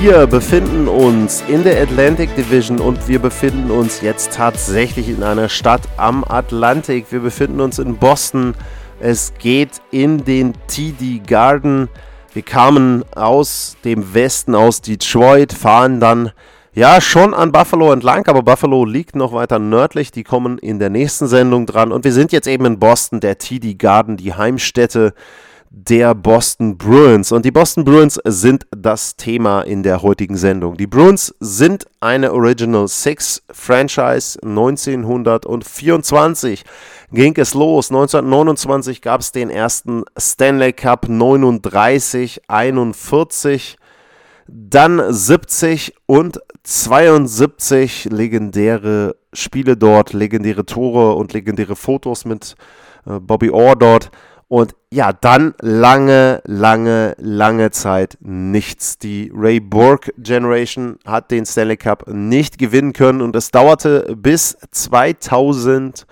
Wir befinden uns in der Atlantic Division und wir befinden uns jetzt tatsächlich in einer Stadt am Atlantik. Wir befinden uns in Boston. Es geht in den TD Garden. Wir kamen aus dem Westen, aus Detroit, fahren dann ja schon an Buffalo entlang, aber Buffalo liegt noch weiter nördlich. Die kommen in der nächsten Sendung dran. Und wir sind jetzt eben in Boston, der TD Garden, die Heimstätte der Boston Bruins. Und die Boston Bruins sind das Thema in der heutigen Sendung. Die Bruins sind eine Original Six Franchise 1924 ging es los. 1929 gab es den ersten Stanley Cup 39, 41, dann 70 und 72 legendäre Spiele dort, legendäre Tore und legendäre Fotos mit äh, Bobby Orr dort. Und ja, dann lange, lange, lange Zeit nichts. Die Ray Borg Generation hat den Stanley Cup nicht gewinnen können und es dauerte bis 2011.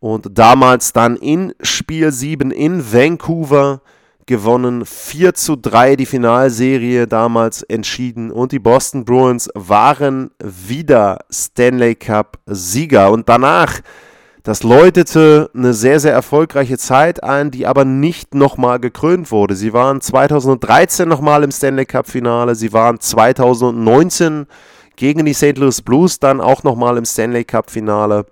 Und damals dann in Spiel 7 in Vancouver gewonnen. 4 zu 3 die Finalserie damals entschieden. Und die Boston Bruins waren wieder Stanley Cup Sieger. Und danach das läutete eine sehr, sehr erfolgreiche Zeit ein, die aber nicht nochmal gekrönt wurde. Sie waren 2013 nochmal im Stanley Cup-Finale, sie waren 2019 gegen die St. Louis Blues dann auch nochmal im Stanley Cup-Finale.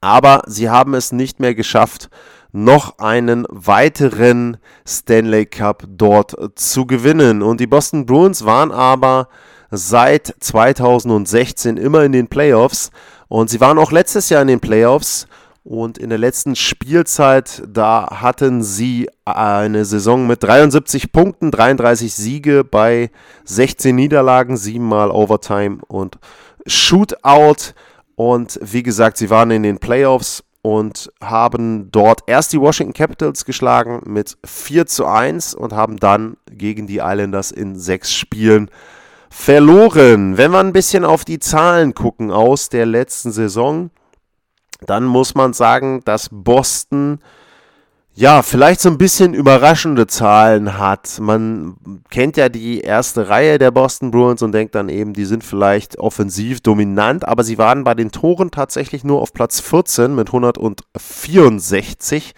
Aber sie haben es nicht mehr geschafft, noch einen weiteren Stanley Cup dort zu gewinnen. Und die Boston Bruins waren aber seit 2016 immer in den Playoffs und sie waren auch letztes Jahr in den Playoffs und in der letzten Spielzeit, da hatten sie eine Saison mit 73 Punkten, 33 Siege bei 16 Niederlagen, 7 mal Overtime und Shootout. Und wie gesagt, sie waren in den Playoffs und haben dort erst die Washington Capitals geschlagen mit 4 zu 1 und haben dann gegen die Islanders in sechs Spielen verloren. Wenn wir ein bisschen auf die Zahlen gucken aus der letzten Saison, dann muss man sagen, dass Boston ja, vielleicht so ein bisschen überraschende Zahlen hat. Man kennt ja die erste Reihe der Boston Bruins und denkt dann eben, die sind vielleicht offensiv dominant, aber sie waren bei den Toren tatsächlich nur auf Platz 14 mit 164.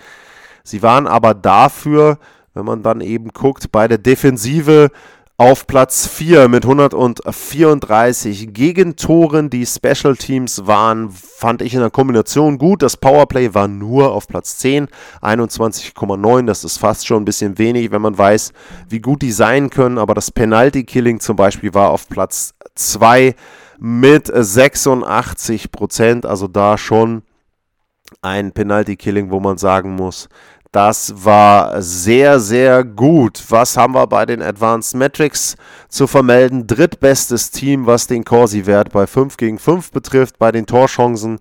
Sie waren aber dafür, wenn man dann eben guckt, bei der Defensive auf Platz 4 mit 134 Gegentoren. Die Special Teams waren, fand ich in der Kombination gut. Das Powerplay war nur auf Platz 10, 21,9. Das ist fast schon ein bisschen wenig, wenn man weiß, wie gut die sein können. Aber das Penalty Killing zum Beispiel war auf Platz 2 mit 86 Prozent. Also da schon ein Penalty Killing, wo man sagen muss, das war sehr, sehr gut. Was haben wir bei den Advanced Metrics zu vermelden? Drittbestes Team, was den Corsi-Wert bei 5 gegen 5 betrifft. Bei den Torchancen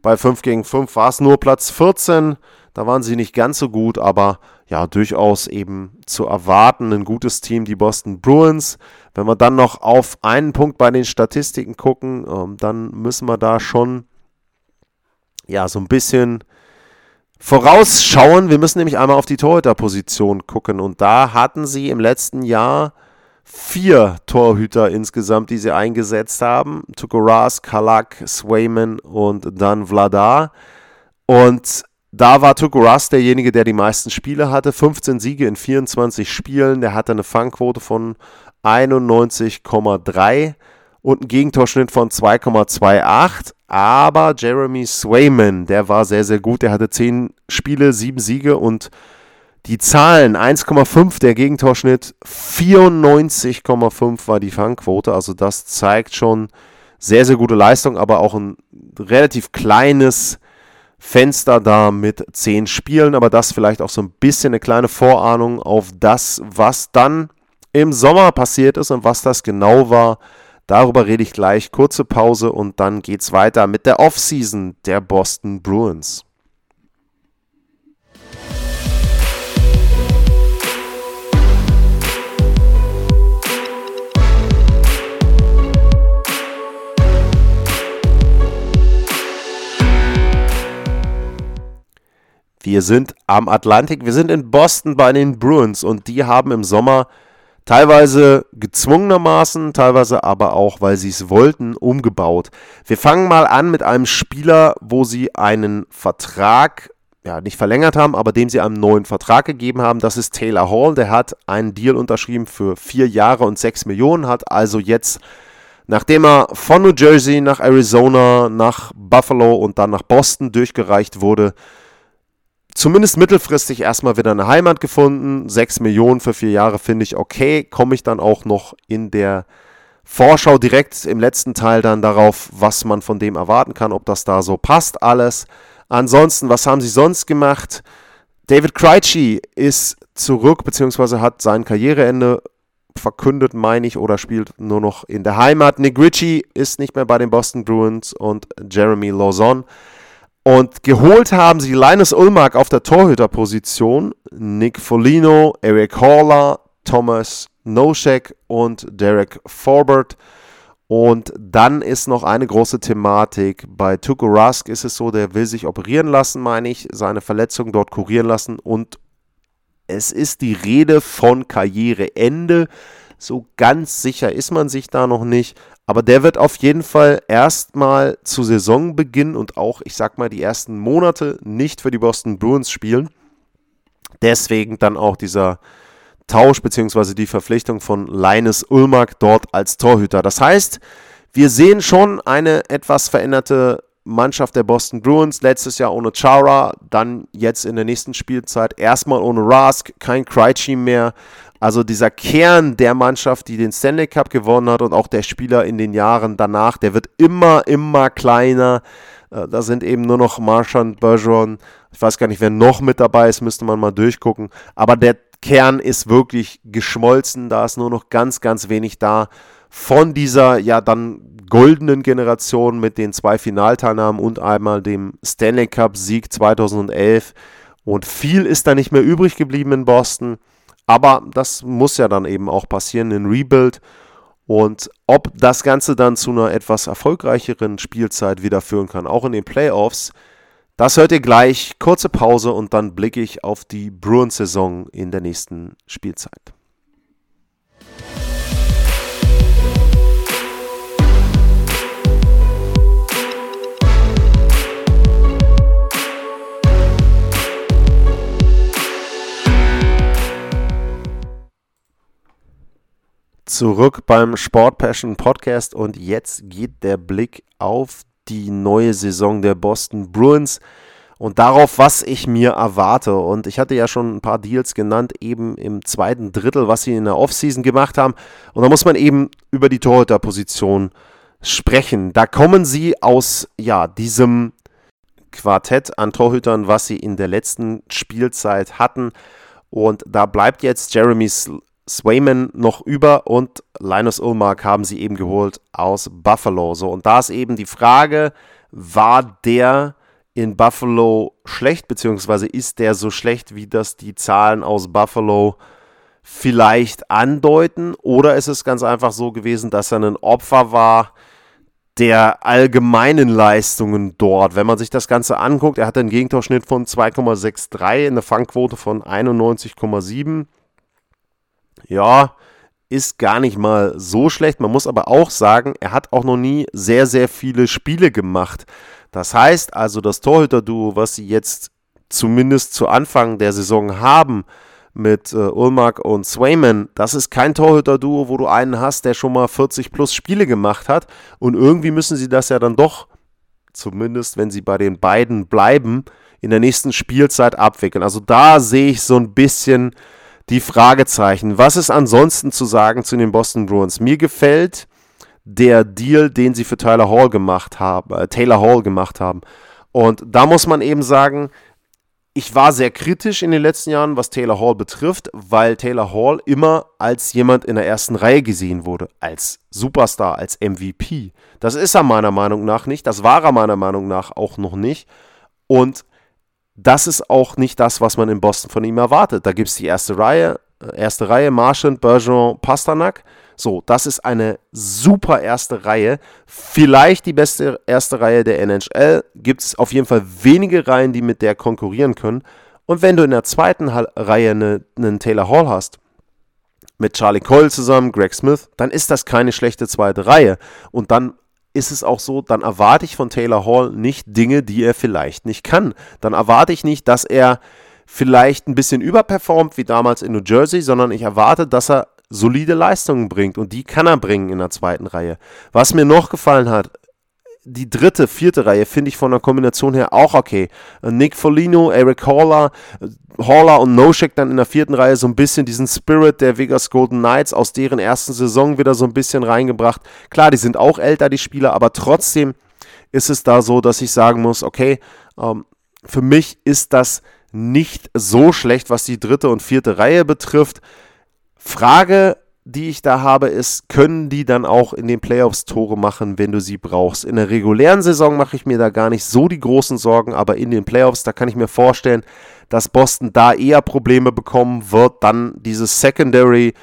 bei 5 gegen 5 war es nur Platz 14. Da waren sie nicht ganz so gut, aber ja, durchaus eben zu erwarten. Ein gutes Team, die Boston Bruins. Wenn wir dann noch auf einen Punkt bei den Statistiken gucken, ähm, dann müssen wir da schon ja so ein bisschen vorausschauen. Wir müssen nämlich einmal auf die Torhüterposition gucken. Und da hatten sie im letzten Jahr vier Torhüter insgesamt, die sie eingesetzt haben. Tukoras, Kalak, Swayman und dann Vladar. Und da war Tukoras derjenige, der die meisten Spiele hatte. 15 Siege in 24 Spielen. Der hatte eine Fangquote von 91,3 und einen Gegentorschnitt von 2,28. Aber Jeremy Swayman, der war sehr, sehr gut. Der hatte 10 Spiele, 7 Siege und die Zahlen 1,5 der Gegentorschnitt, 94,5 war die Fangquote. Also das zeigt schon sehr, sehr gute Leistung, aber auch ein relativ kleines Fenster da mit 10 Spielen. Aber das vielleicht auch so ein bisschen eine kleine Vorahnung auf das, was dann im Sommer passiert ist und was das genau war, darüber rede ich gleich. Kurze Pause und dann geht's weiter mit der Offseason der Boston Bruins. Wir sind am Atlantik, wir sind in Boston bei den Bruins und die haben im Sommer teilweise gezwungenermaßen, teilweise aber auch, weil sie es wollten, umgebaut. Wir fangen mal an mit einem Spieler, wo sie einen Vertrag, ja, nicht verlängert haben, aber dem sie einen neuen Vertrag gegeben haben. Das ist Taylor Hall. Der hat einen Deal unterschrieben für vier Jahre und sechs Millionen, hat also jetzt Nachdem er von New Jersey nach Arizona, nach Buffalo und dann nach Boston durchgereicht wurde, zumindest mittelfristig erstmal wieder eine Heimat gefunden. 6 Millionen für vier Jahre finde ich okay. Komme ich dann auch noch in der Vorschau direkt im letzten Teil dann darauf, was man von dem erwarten kann, ob das da so passt alles. Ansonsten, was haben sie sonst gemacht? David Krejci ist zurück, beziehungsweise hat sein Karriereende verkündet, meine ich, oder spielt nur noch in der Heimat. Nick Ritchie ist nicht mehr bei den Boston Bruins und Jeremy Lawson und geholt haben sie Linus Ulmark auf der Torhüterposition, Nick Folino, Eric Haller, Thomas Noschek und Derek Forbert. Und dann ist noch eine große Thematik. Bei Tuko Rusk ist es so, der will sich operieren lassen, meine ich, seine Verletzung dort kurieren lassen. Und es ist die Rede von Karriereende. So ganz sicher ist man sich da noch nicht. Aber der wird auf jeden Fall erstmal zu Saisonbeginn und auch, ich sag mal, die ersten Monate nicht für die Boston Bruins spielen. Deswegen dann auch dieser Tausch bzw. die Verpflichtung von Linus Ulmark dort als Torhüter. Das heißt, wir sehen schon eine etwas veränderte Mannschaft der Boston Bruins. Letztes Jahr ohne Chara, dann jetzt in der nächsten Spielzeit erstmal ohne Rask, kein Krejci mehr. Also dieser Kern der Mannschaft, die den Stanley Cup gewonnen hat und auch der Spieler in den Jahren danach, der wird immer, immer kleiner. Äh, da sind eben nur noch Marchand, Bergeron. Ich weiß gar nicht, wer noch mit dabei ist, müsste man mal durchgucken. Aber der Kern ist wirklich geschmolzen. Da ist nur noch ganz, ganz wenig da von dieser ja dann goldenen Generation mit den zwei Finalteilnahmen und einmal dem Stanley Cup Sieg 2011. Und viel ist da nicht mehr übrig geblieben in Boston. Aber das muss ja dann eben auch passieren in Rebuild. Und ob das Ganze dann zu einer etwas erfolgreicheren Spielzeit wieder führen kann, auch in den Playoffs, das hört ihr gleich. Kurze Pause und dann blicke ich auf die Bruins-Saison in der nächsten Spielzeit. Zurück beim Sport Passion Podcast und jetzt geht der Blick auf die neue Saison der Boston Bruins und darauf, was ich mir erwarte. Und ich hatte ja schon ein paar Deals genannt, eben im zweiten Drittel, was sie in der Offseason gemacht haben. Und da muss man eben über die Torhüterposition sprechen. Da kommen sie aus ja, diesem Quartett an Torhütern, was sie in der letzten Spielzeit hatten. Und da bleibt jetzt Jeremy Swayman noch über und Linus Ulmark haben sie eben geholt aus Buffalo. So, und da ist eben die Frage, war der in Buffalo schlecht, beziehungsweise ist der so schlecht, wie das die Zahlen aus Buffalo vielleicht andeuten? Oder ist es ganz einfach so gewesen, dass er ein Opfer war der allgemeinen Leistungen dort? Wenn man sich das Ganze anguckt, er hatte einen Gegentorschnitt von 2,63, eine Fangquote von 91,7 ja, ist gar nicht mal so schlecht. Man muss aber auch sagen, er hat auch noch nie sehr, sehr viele Spiele gemacht. Das heißt also, das Torhüter-Duo, was sie jetzt zumindest zu Anfang der Saison haben, mit äh, Ulmark und Swayman, das ist kein Torhüter-Duo, wo du einen hast, der schon mal 40 plus Spiele gemacht hat. Und irgendwie müssen sie das ja dann doch, zumindest wenn sie bei den beiden bleiben, in der nächsten Spielzeit abwickeln. Also da sehe ich so ein bisschen die Fragezeichen. Was ist ansonsten zu sagen zu den Boston Bruins? Mir gefällt der Deal, den sie für Tyler Hall gemacht haben, äh, Taylor Hall gemacht haben. Und da muss man eben sagen, ich war sehr kritisch in den letzten Jahren, was Taylor Hall betrifft, weil Taylor Hall immer als jemand in der ersten Reihe gesehen wurde, als Superstar, als MVP. Das ist er meiner Meinung nach nicht, das war er meiner Meinung nach auch noch nicht. Und das ist auch nicht das, was man in Boston von ihm erwartet. Da gibt es die erste Reihe, äh, erste Reihe, Marchand, Bergeron, Pasternak. So, das ist eine super erste Reihe. Vielleicht die beste erste Reihe der NHL. Gibt es auf jeden Fall wenige Reihen, die mit der konkurrieren können. Und wenn du in der zweiten Reihe einen eine Taylor Hall hast, mit Charlie Cole zusammen, Greg Smith, dann ist das keine schlechte zweite Reihe. Und dann ist es auch so, dann erwarte ich von Taylor Hall nicht Dinge, die er vielleicht nicht kann. Dann erwarte ich nicht, dass er vielleicht ein bisschen überperformt wie damals in New Jersey, sondern ich erwarte, dass er solide Leistungen bringt und die kann er bringen in der zweiten Reihe. Was mir noch gefallen hat, die dritte, vierte Reihe finde ich von der Kombination her auch okay. Nick Folino, Eric Haller, Haller und Noshek dann in der vierten Reihe so ein bisschen diesen Spirit der Vegas Golden Knights aus deren ersten Saison wieder so ein bisschen reingebracht. Klar, die sind auch älter, die Spieler, aber trotzdem ist es da so, dass ich sagen muss, okay, ähm, für mich ist das nicht so schlecht, was die dritte und vierte Reihe betrifft. Frage, die ich da habe, ist, können die dann auch in den Playoffs Tore machen, wenn du sie brauchst? In der regulären Saison mache ich mir da gar nicht so die großen Sorgen, aber in den Playoffs, da kann ich mir vorstellen, dass Boston da eher Probleme bekommen wird, dann dieses Secondary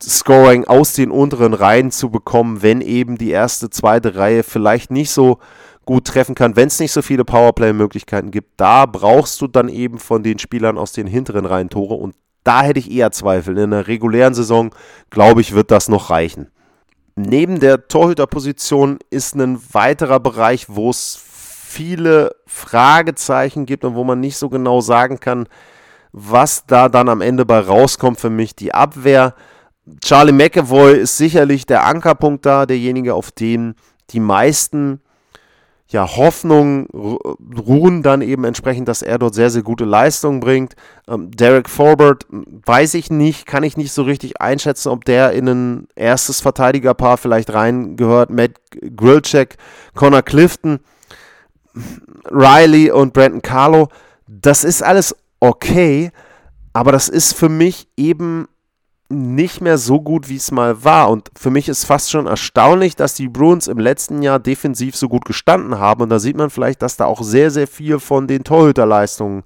Scoring aus den unteren Reihen zu bekommen, wenn eben die erste, zweite Reihe vielleicht nicht so gut treffen kann, wenn es nicht so viele Powerplay-Möglichkeiten gibt. Da brauchst du dann eben von den Spielern aus den hinteren Reihen Tore und da hätte ich eher Zweifel. In der regulären Saison, glaube ich, wird das noch reichen. Neben der Torhüterposition ist ein weiterer Bereich, wo es viele Fragezeichen gibt und wo man nicht so genau sagen kann, was da dann am Ende bei rauskommt für mich. Die Abwehr. Charlie McAvoy ist sicherlich der Ankerpunkt da, derjenige, auf den die meisten ja, Hoffnung ruhen dann eben entsprechend, dass er dort sehr, sehr gute Leistungen bringt. Ähm, Derek Forbert, weiß ich nicht, kann ich nicht so richtig einschätzen, ob der in ein erstes Verteidigerpaar vielleicht reingehört. Matt Grilchek, Connor Clifton, Riley und Brandon Carlo. Das ist alles okay, aber das ist für mich eben nicht mehr so gut, wie es mal war. Und für mich ist fast schon erstaunlich, dass die Bruins im letzten Jahr defensiv so gut gestanden haben. Und da sieht man vielleicht, dass da auch sehr, sehr viel von den Torhüterleistungen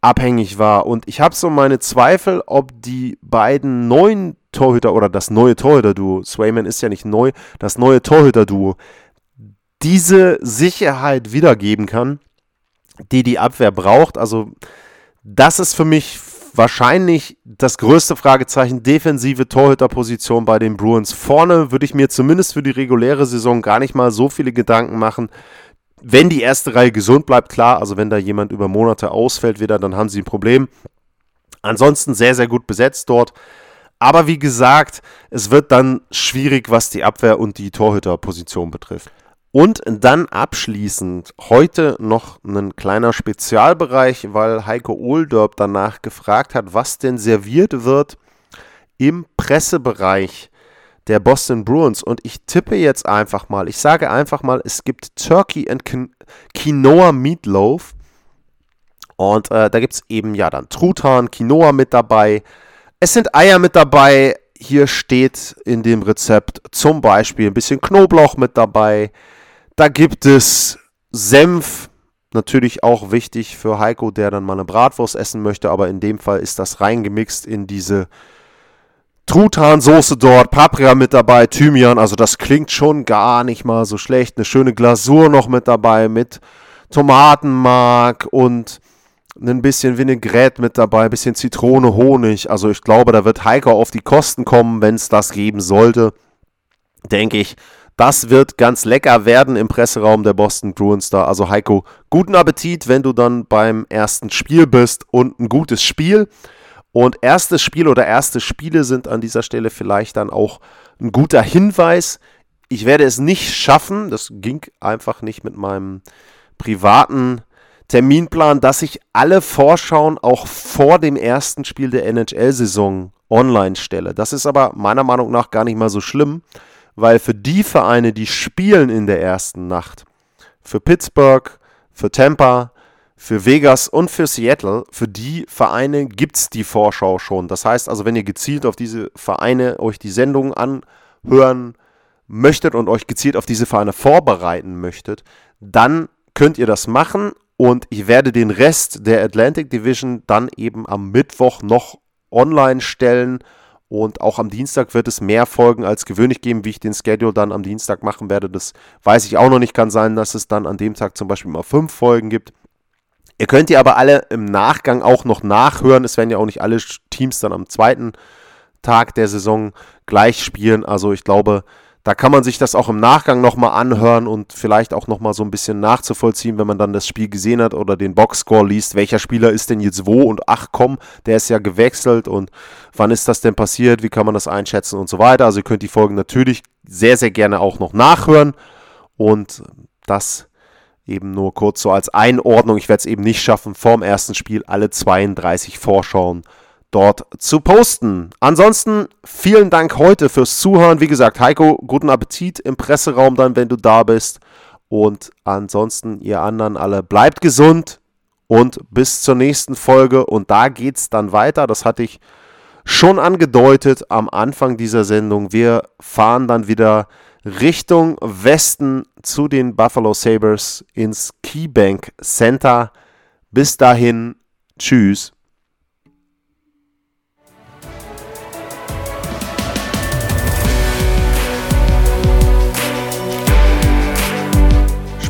abhängig war. Und ich habe so meine Zweifel, ob die beiden neuen Torhüter oder das neue Torhüter-Duo, Swayman ist ja nicht neu, das neue Torhüter-Duo, diese Sicherheit wiedergeben kann, die die Abwehr braucht. Also das ist für mich wahrscheinlich das größte Fragezeichen defensive Torhüterposition bei den Bruins. Vorne würde ich mir zumindest für die reguläre Saison gar nicht mal so viele Gedanken machen. Wenn die erste Reihe gesund bleibt, klar, also wenn da jemand über Monate ausfällt wieder, dann haben sie ein Problem. Ansonsten sehr, sehr gut besetzt dort. Aber wie gesagt, es wird dann schwierig, was die Abwehr und die Torhüterposition betrifft. Und dann abschließend heute noch ein kleiner Spezialbereich, weil Heiko Ohlderb danach gefragt hat, was denn serviert wird im Pressebereich der Boston Bruins. Und ich tippe jetzt einfach mal, ich sage einfach mal, es gibt Turkey and Quinoa Meatloaf. Und äh, da gibt es eben ja dann Truthahn, Quinoa mit dabei. Es sind Eier mit dabei. Hier steht in dem Rezept zum Beispiel ein bisschen Knoblauch mit dabei da gibt es Senf, natürlich auch wichtig für Heiko, der dann mal eine Bratwurst essen möchte, aber in dem Fall ist das reingemixt in diese Truthahnsoße dort, Paprika mit dabei, Thymian, also das klingt schon gar nicht mal so schlecht. Eine schöne Glasur noch mit dabei mit Tomatenmark und ein bisschen Vinaigrette mit dabei, ein bisschen Zitrone, Honig. Also ich glaube, da wird Heiko auf die Kosten kommen, wenn es das geben sollte. Denke ich, das wird ganz lecker werden im Presseraum der Boston Bruins da. Also Heiko, guten Appetit, wenn du dann beim ersten Spiel bist und ein gutes Spiel. Und erstes Spiel oder erste Spiele sind an dieser Stelle vielleicht dann auch ein guter Hinweis. Ich werde es nicht schaffen, das ging einfach nicht mit meinem privaten Terminplan, dass ich alle Vorschauen auch vor dem ersten Spiel der NHL-Saison online stelle. Das ist aber meiner Meinung nach gar nicht mal so schlimm, weil für die Vereine, die spielen in der ersten Nacht, für Pittsburgh, für Tampa, für Vegas und für Seattle, für die Vereine gibt es die Vorschau schon. Das heißt also, wenn ihr gezielt auf diese Vereine euch die Sendung anhören möchtet und euch gezielt auf diese Vereine vorbereiten möchtet, dann könnt ihr das machen und ich werde den Rest der Atlantic Division dann eben am Mittwoch noch online stellen und auch am Dienstag wird es mehr Folgen als gewöhnlich geben, wie ich den Schedule dann am Dienstag machen werde. Das weiß ich auch noch nicht. Kann sein, dass es dann an dem Tag zum Beispiel mal fünf Folgen gibt. Ihr könnt die aber alle im Nachgang auch noch nachhören. Es werden ja auch nicht alle Teams dann am zweiten Tag der Saison gleich spielen. Also ich glaube, da kann man sich das auch im Nachgang nochmal anhören und vielleicht auch nochmal so ein bisschen nachzuvollziehen, wenn man dann das Spiel gesehen hat oder den Boxscore liest. Welcher Spieler ist denn jetzt wo und ach komm, der ist ja gewechselt und wann ist das denn passiert, wie kann man das einschätzen und so weiter. Also ihr könnt die Folgen natürlich sehr, sehr gerne auch noch nachhören und das eben nur kurz so als Einordnung. Ich werde es eben nicht schaffen, vorm ersten Spiel alle 32 Vorschauen dort zu posten. Ansonsten vielen Dank heute fürs Zuhören. Wie gesagt, Heiko, guten Appetit im Presseraum dann, wenn du da bist. Und ansonsten, ihr anderen alle, bleibt gesund und bis zur nächsten Folge. Und da geht es dann weiter. Das hatte ich schon angedeutet am Anfang dieser Sendung. Wir fahren dann wieder Richtung Westen zu den Buffalo Sabres ins Keybank Center. Bis dahin, tschüss.